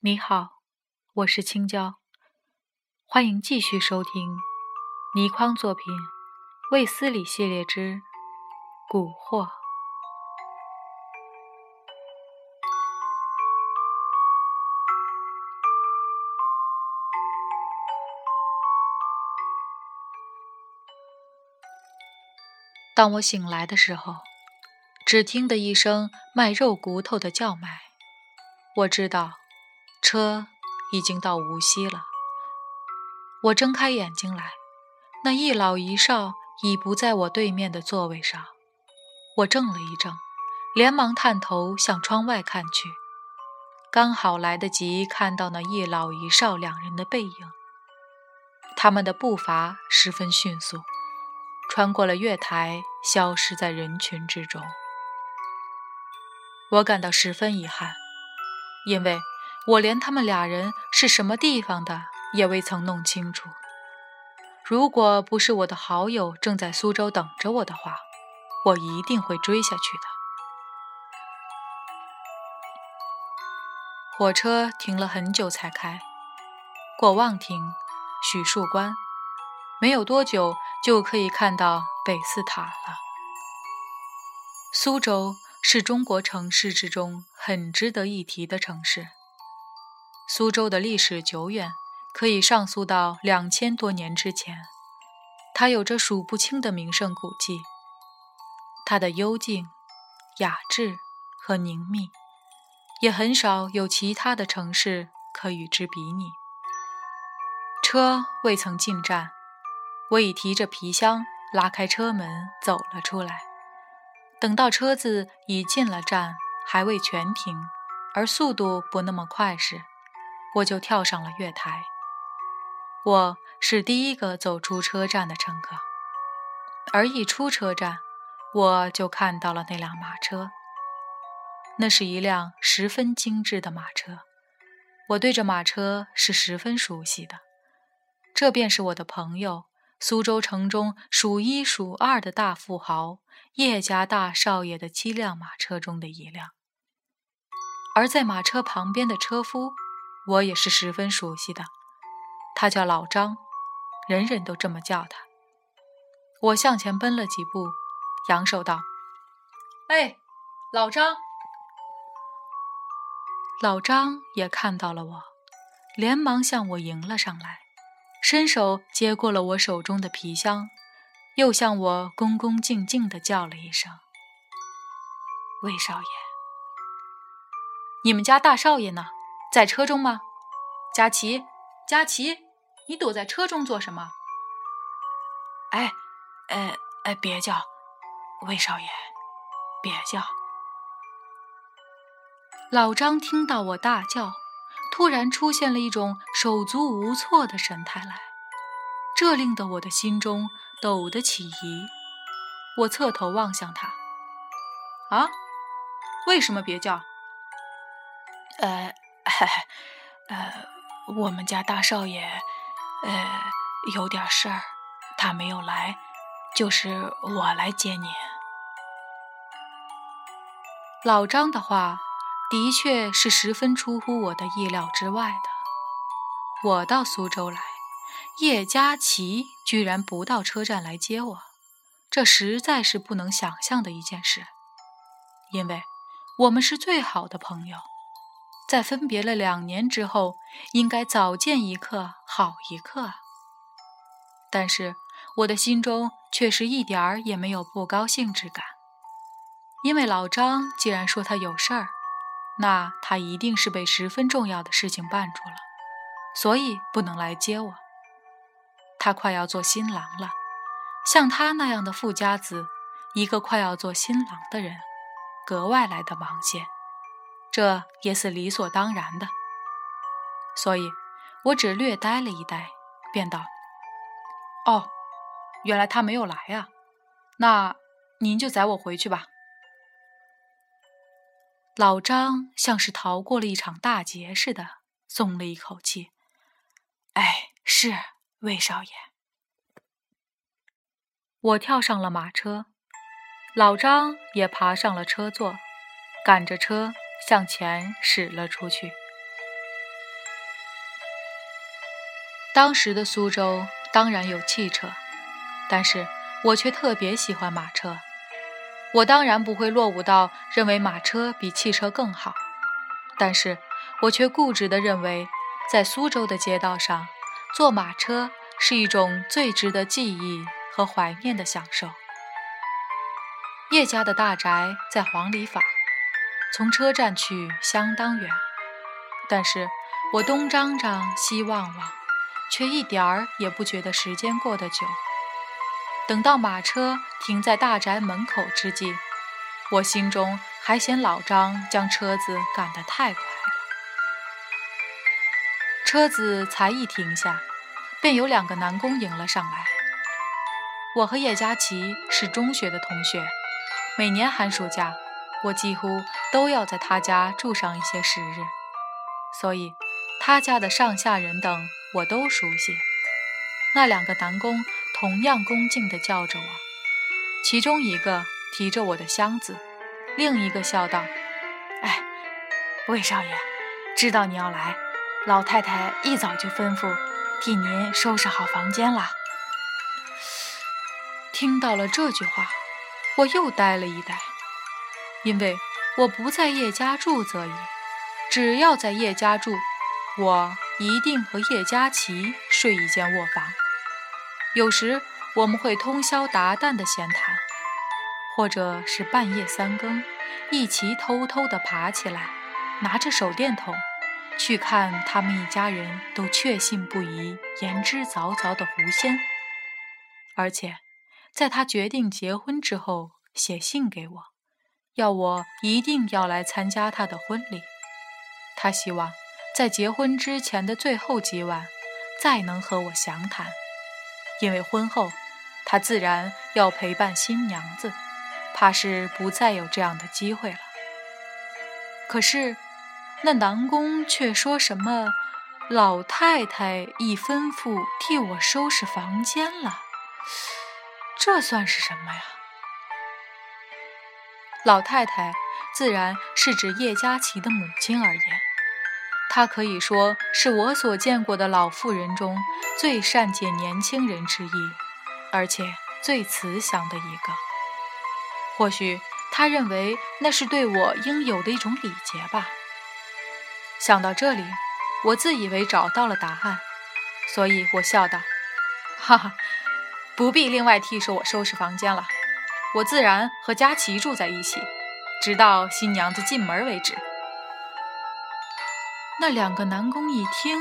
你好，我是青椒，欢迎继续收听倪匡作品《卫斯理系列之蛊惑》。当我醒来的时候，只听得一声卖肉骨头的叫卖，我知道车已经到无锡了。我睁开眼睛来，那一老一少已不在我对面的座位上。我怔了一怔，连忙探头向窗外看去，刚好来得及看到那一老一少两人的背影。他们的步伐十分迅速。穿过了月台，消失在人群之中。我感到十分遗憾，因为我连他们俩人是什么地方的也未曾弄清楚。如果不是我的好友正在苏州等着我的话，我一定会追下去的。火车停了很久才开，过望亭、许树关，没有多久。就可以看到北寺塔了。苏州是中国城市之中很值得一提的城市。苏州的历史久远，可以上溯到两千多年之前。它有着数不清的名胜古迹。它的幽静、雅致和宁谧，也很少有其他的城市可与之比拟。车未曾进站。我已提着皮箱，拉开车门走了出来。等到车子已进了站，还未全停，而速度不那么快时，我就跳上了月台。我是第一个走出车站的乘客，而一出车站，我就看到了那辆马车。那是一辆十分精致的马车，我对这马车是十分熟悉的。这便是我的朋友。苏州城中数一数二的大富豪叶家大少爷的七辆马车中的一辆，而在马车旁边的车夫，我也是十分熟悉的，他叫老张，人人都这么叫他。我向前奔了几步，扬手道：“哎，老张！”老张也看到了我，连忙向我迎了上来。伸手接过了我手中的皮箱，又向我恭恭敬敬地叫了一声：“魏少爷，你们家大少爷呢？在车中吗？佳琪，佳琪，你躲在车中做什么？”“哎，哎，哎，别叫，魏少爷，别叫。”老张听到我大叫。突然出现了一种手足无措的神态来，这令得我的心中陡得起疑。我侧头望向他，啊，为什么别叫？呃，呃，我们家大少爷，呃，有点事儿，他没有来，就是我来接你。老张的话。的确是十分出乎我的意料之外的。我到苏州来，叶嘉琪居然不到车站来接我，这实在是不能想象的一件事。因为我们是最好的朋友，在分别了两年之后，应该早见一刻好一刻。但是我的心中却是一点儿也没有不高兴之感，因为老张既然说他有事儿。那他一定是被十分重要的事情绊住了，所以不能来接我。他快要做新郎了，像他那样的富家子，一个快要做新郎的人，格外来的忙些，这也是理所当然的。所以，我只略呆了一呆，便道：“哦，原来他没有来啊，那您就载我回去吧。”老张像是逃过了一场大劫似的，松了一口气。哎，是魏少爷。我跳上了马车，老张也爬上了车座，赶着车向前驶了出去。当时的苏州当然有汽车，但是我却特别喜欢马车。我当然不会落伍到认为马车比汽车更好，但是我却固执地认为，在苏州的街道上，坐马车是一种最值得记忆和怀念的享受。叶家的大宅在黄里坊，从车站去相当远，但是我东张张西望望，却一点儿也不觉得时间过得久。等到马车停在大宅门口之际，我心中还嫌老张将车子赶得太快了。车子才一停下，便有两个男工迎了上来。我和叶佳琪是中学的同学。每年寒暑假，我几乎都要在他家住上一些时日，所以他家的上下人等我都熟悉。那两个男工同样恭敬地叫着我，其中一个提着我的箱子，另一个笑道：“哎，魏少爷，知道你要来，老太太一早就吩咐替您收拾好房间了。”听到了这句话。我又呆了一呆，因为我不在叶家住则已，只要在叶家住，我一定和叶佳琪睡一间卧房。有时我们会通宵达旦的闲谈，或者是半夜三更，一起偷偷地爬起来，拿着手电筒去看他们一家人都确信不疑、言之凿凿的狐仙，而且。在他决定结婚之后，写信给我，要我一定要来参加他的婚礼。他希望在结婚之前的最后几晚，再能和我详谈，因为婚后他自然要陪伴新娘子，怕是不再有这样的机会了。可是那南宫却说什么：“老太太已吩咐替我收拾房间了。”这算是什么呀？老太太自然是指叶佳琪的母亲而言，她可以说是我所见过的老妇人中最善解年轻人之意，而且最慈祥的一个。或许她认为那是对我应有的一种礼节吧。想到这里，我自以为找到了答案，所以我笑道：“哈哈。”不必另外替我收拾房间了，我自然和佳琪住在一起，直到新娘子进门为止。那两个男工一听，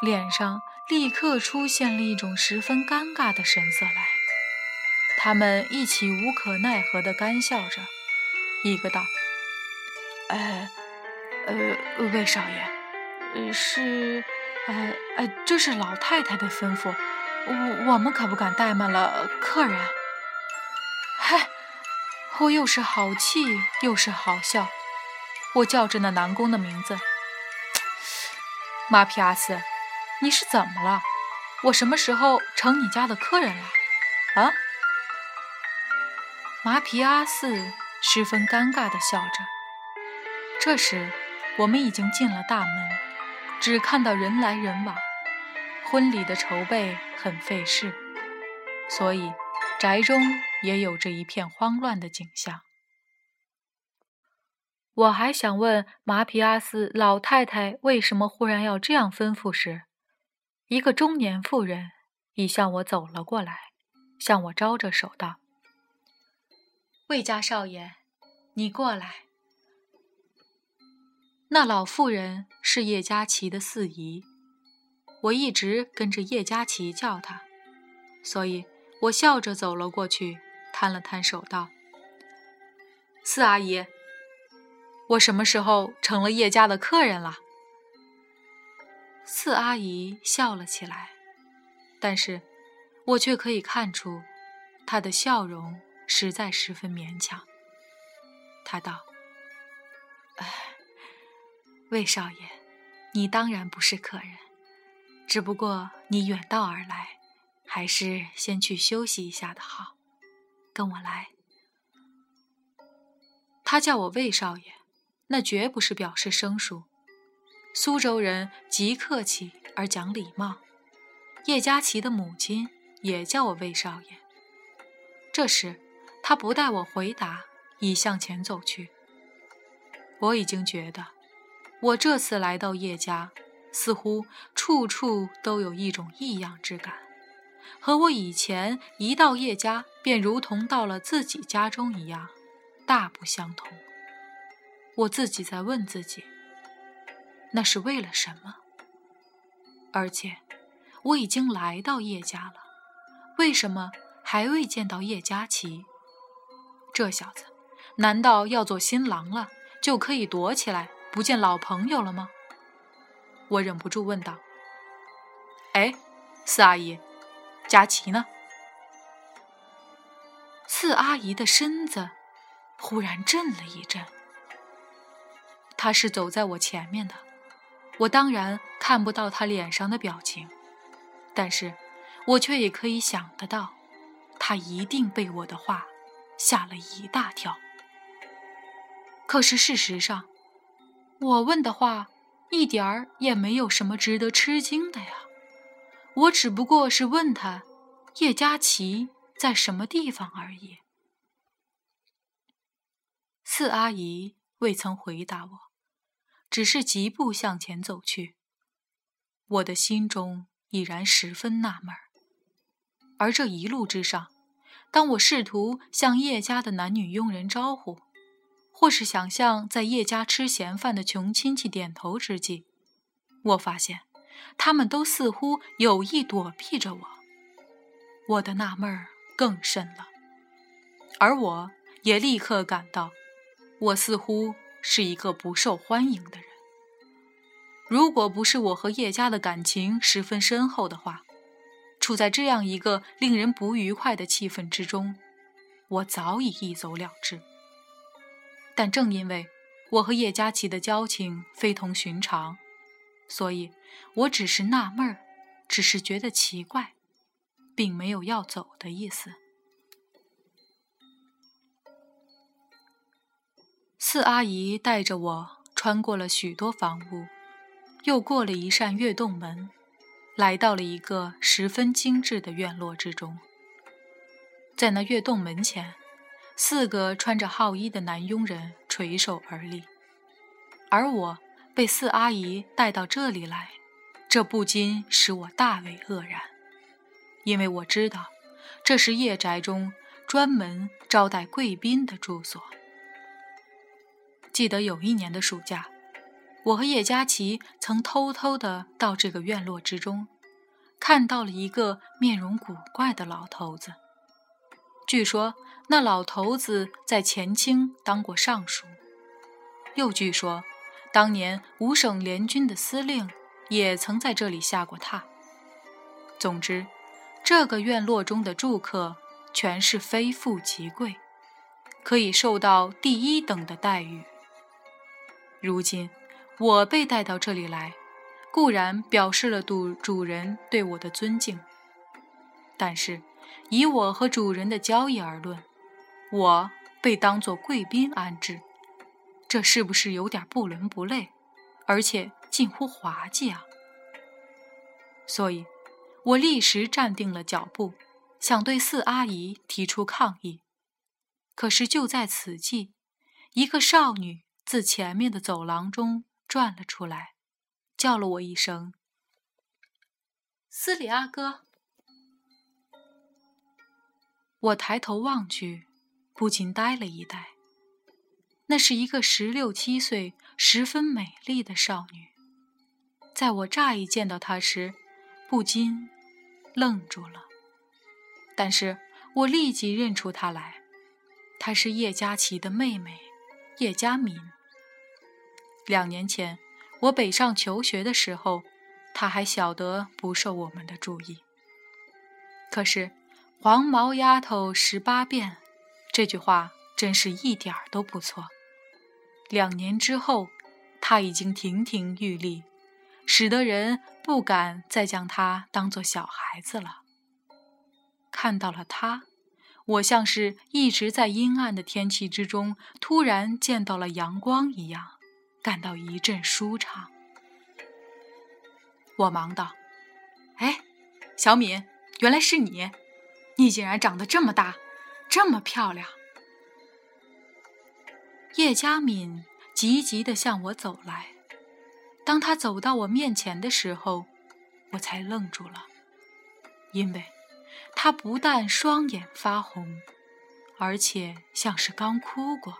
脸上立刻出现了一种十分尴尬的神色来，他们一起无可奈何地干笑着，一个道：“呃，呃，魏少爷，呃，是，呃，呃，这是老太太的吩咐。”我我们可不敢怠慢了客人。嗨，我又是好气又是好笑。我叫着那南宫的名字。马皮阿斯，你是怎么了？我什么时候成你家的客人了？啊？马皮阿斯十分尴尬地笑着。这时，我们已经进了大门，只看到人来人往。婚礼的筹备很费事，所以宅中也有着一片慌乱的景象。我还想问马皮阿斯老太太为什么忽然要这样吩咐时，一个中年妇人已向我走了过来，向我招着手道：“魏家少爷，你过来。”那老妇人是叶佳琪的四姨。我一直跟着叶佳琪叫她，所以我笑着走了过去，摊了摊手道：“四阿姨，我什么时候成了叶家的客人了？”四阿姨笑了起来，但是我却可以看出，她的笑容实在十分勉强。她道：“哎，魏少爷，你当然不是客人。”只不过你远道而来，还是先去休息一下的好。跟我来。他叫我魏少爷，那绝不是表示生疏。苏州人极客气而讲礼貌。叶佳琪的母亲也叫我魏少爷。这时，他不待我回答，已向前走去。我已经觉得，我这次来到叶家，似乎处处都有一种异样之感，和我以前一到叶家便如同到了自己家中一样，大不相同。我自己在问自己，那是为了什么？而且，我已经来到叶家了，为什么还未见到叶佳琪？这小子，难道要做新郎了？就可以躲起来不见老朋友了吗？我忍不住问道。哎，四阿姨，佳琪呢？四阿姨的身子忽然震了一震。他是走在我前面的，我当然看不到他脸上的表情，但是我却也可以想得到，他一定被我的话吓了一大跳。可是事实上，我问的话一点儿也没有什么值得吃惊的呀。我只不过是问他叶佳琪在什么地方而已。四阿姨未曾回答我，只是疾步向前走去。我的心中已然十分纳闷儿。而这一路之上，当我试图向叶家的男女佣人招呼，或是想向在叶家吃闲饭的穷亲戚点头之际，我发现，他们都似乎有意躲避着我。我的纳闷儿更甚了，而我也立刻感到，我似乎是一个不受欢迎的人。如果不是我和叶家的感情十分深厚的话，处在这样一个令人不愉快的气氛之中，我早已一走了之。但正因为我和叶佳琪的交情非同寻常，所以我只是纳闷儿，只是觉得奇怪，并没有要走的意思。四阿姨带着我穿过了许多房屋，又过了一扇月洞门，来到了一个十分精致的院落之中。在那月洞门前。四个穿着号衣的男佣人垂手而立，而我被四阿姨带到这里来，这不禁使我大为愕然，因为我知道这是夜宅中专门招待贵宾的住所。记得有一年的暑假，我和叶佳琪曾偷偷地到这个院落之中，看到了一个面容古怪的老头子。据说那老头子在前清当过尚书，又据说当年五省联军的司令也曾在这里下过榻。总之，这个院落中的住客全是非富即贵，可以受到第一等的待遇。如今我被带到这里来，固然表示了主主人对我的尊敬，但是。以我和主人的交易而论，我被当作贵宾安置，这是不是有点不伦不类，而且近乎滑稽啊？所以，我立时站定了脚步，想对四阿姨提出抗议。可是就在此际，一个少女自前面的走廊中转了出来，叫了我一声：“斯里阿哥。”我抬头望去，不禁呆了一呆。那是一个十六七岁、十分美丽的少女。在我乍一见到她时，不禁愣住了。但是我立即认出她来，她是叶佳琪的妹妹叶佳敏。两年前我北上求学的时候，她还晓得不受我们的注意。可是。黄毛丫头十八变，这句话真是一点儿都不错。两年之后，她已经亭亭玉立，使得人不敢再将她当做小孩子了。看到了她，我像是一直在阴暗的天气之中，突然见到了阳光一样，感到一阵舒畅。我忙道：“哎，小敏，原来是你！你竟然长得这么大，这么漂亮！”叶佳敏急急地向我走来。当他走到我面前的时候，我才愣住了，因为他不但双眼发红，而且像是刚哭过，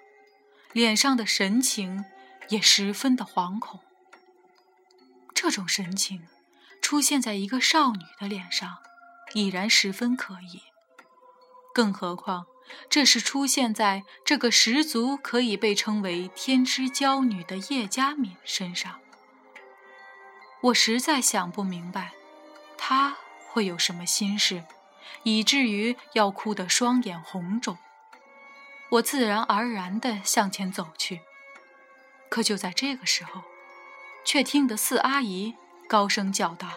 脸上的神情也十分的惶恐。这种神情出现在一个少女的脸上，已然十分可疑，更何况这是出现在这个十足可以被称为天之娇女的叶佳敏身上。我实在想不明白，她会有什么心事，以至于要哭得双眼红肿。我自然而然地向前走去，可就在这个时候，却听得四阿姨高声叫道：“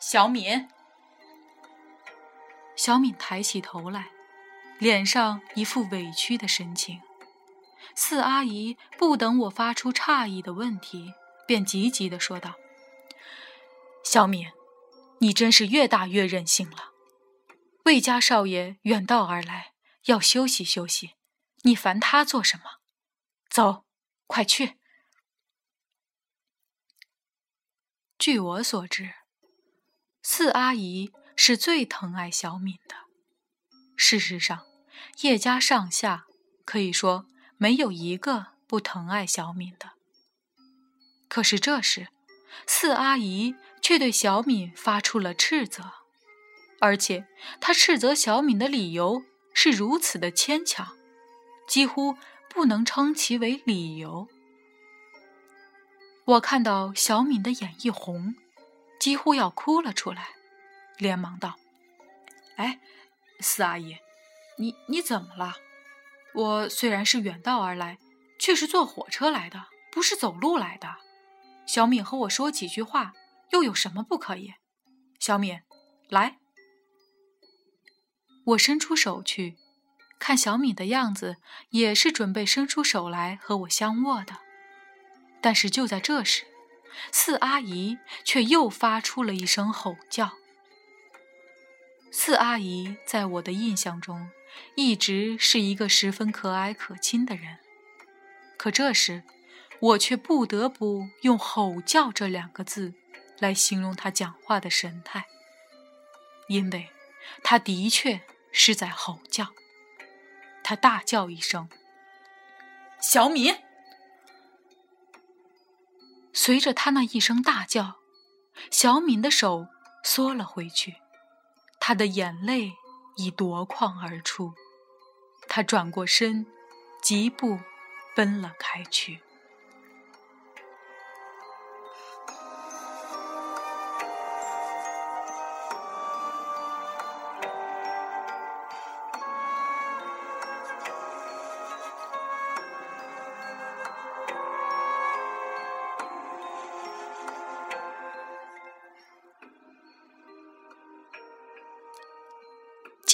小敏！”小敏抬起头来，脸上一副委屈的神情。四阿姨不等我发出诧异的问题。便急急地说道：“小敏，你真是越大越任性了。魏家少爷远道而来，要休息休息，你烦他做什么？走，快去。”据我所知，四阿姨是最疼爱小敏的。事实上，叶家上下可以说没有一个不疼爱小敏的。可是这时，四阿姨却对小敏发出了斥责，而且他斥责小敏的理由是如此的牵强，几乎不能称其为理由。我看到小敏的眼一红，几乎要哭了出来，连忙道：“哎，四阿姨，你你怎么了？我虽然是远道而来，却是坐火车来的，不是走路来的。”小敏和我说几句话，又有什么不可以？小敏，来。我伸出手去，看小敏的样子，也是准备伸出手来和我相握的。但是就在这时，四阿姨却又发出了一声吼叫。四阿姨在我的印象中，一直是一个十分可蔼可亲的人，可这时。我却不得不用“吼叫”这两个字来形容他讲话的神态，因为他的确是在吼叫。他大叫一声：“小敏！”随着他那一声大叫，小敏的手缩了回去，她的眼泪已夺眶而出。她转过身，疾步奔了开去。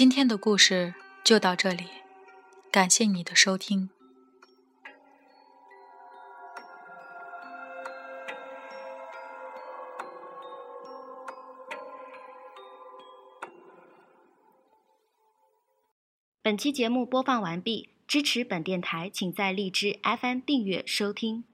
今天的故事就到这里，感谢你的收听。本期节目播放完毕，支持本电台，请在荔枝 FM 订阅收听。